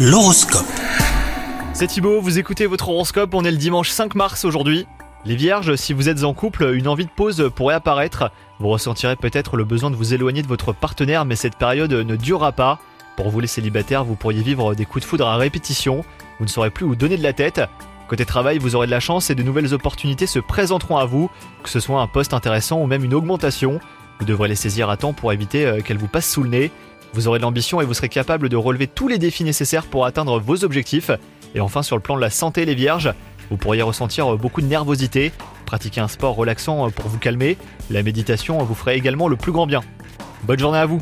L'horoscope. C'est Thibaut, vous écoutez votre horoscope, on est le dimanche 5 mars aujourd'hui. Les vierges, si vous êtes en couple, une envie de pause pourrait apparaître. Vous ressentirez peut-être le besoin de vous éloigner de votre partenaire, mais cette période ne durera pas. Pour vous les célibataires, vous pourriez vivre des coups de foudre à répétition. Vous ne saurez plus où donner de la tête. Côté travail, vous aurez de la chance et de nouvelles opportunités se présenteront à vous, que ce soit un poste intéressant ou même une augmentation. Vous devrez les saisir à temps pour éviter euh, qu'elles vous passent sous le nez. Vous aurez de l'ambition et vous serez capable de relever tous les défis nécessaires pour atteindre vos objectifs. Et enfin, sur le plan de la santé, les vierges, vous pourriez ressentir beaucoup de nervosité. Pratiquer un sport relaxant pour vous calmer. La méditation vous ferait également le plus grand bien. Bonne journée à vous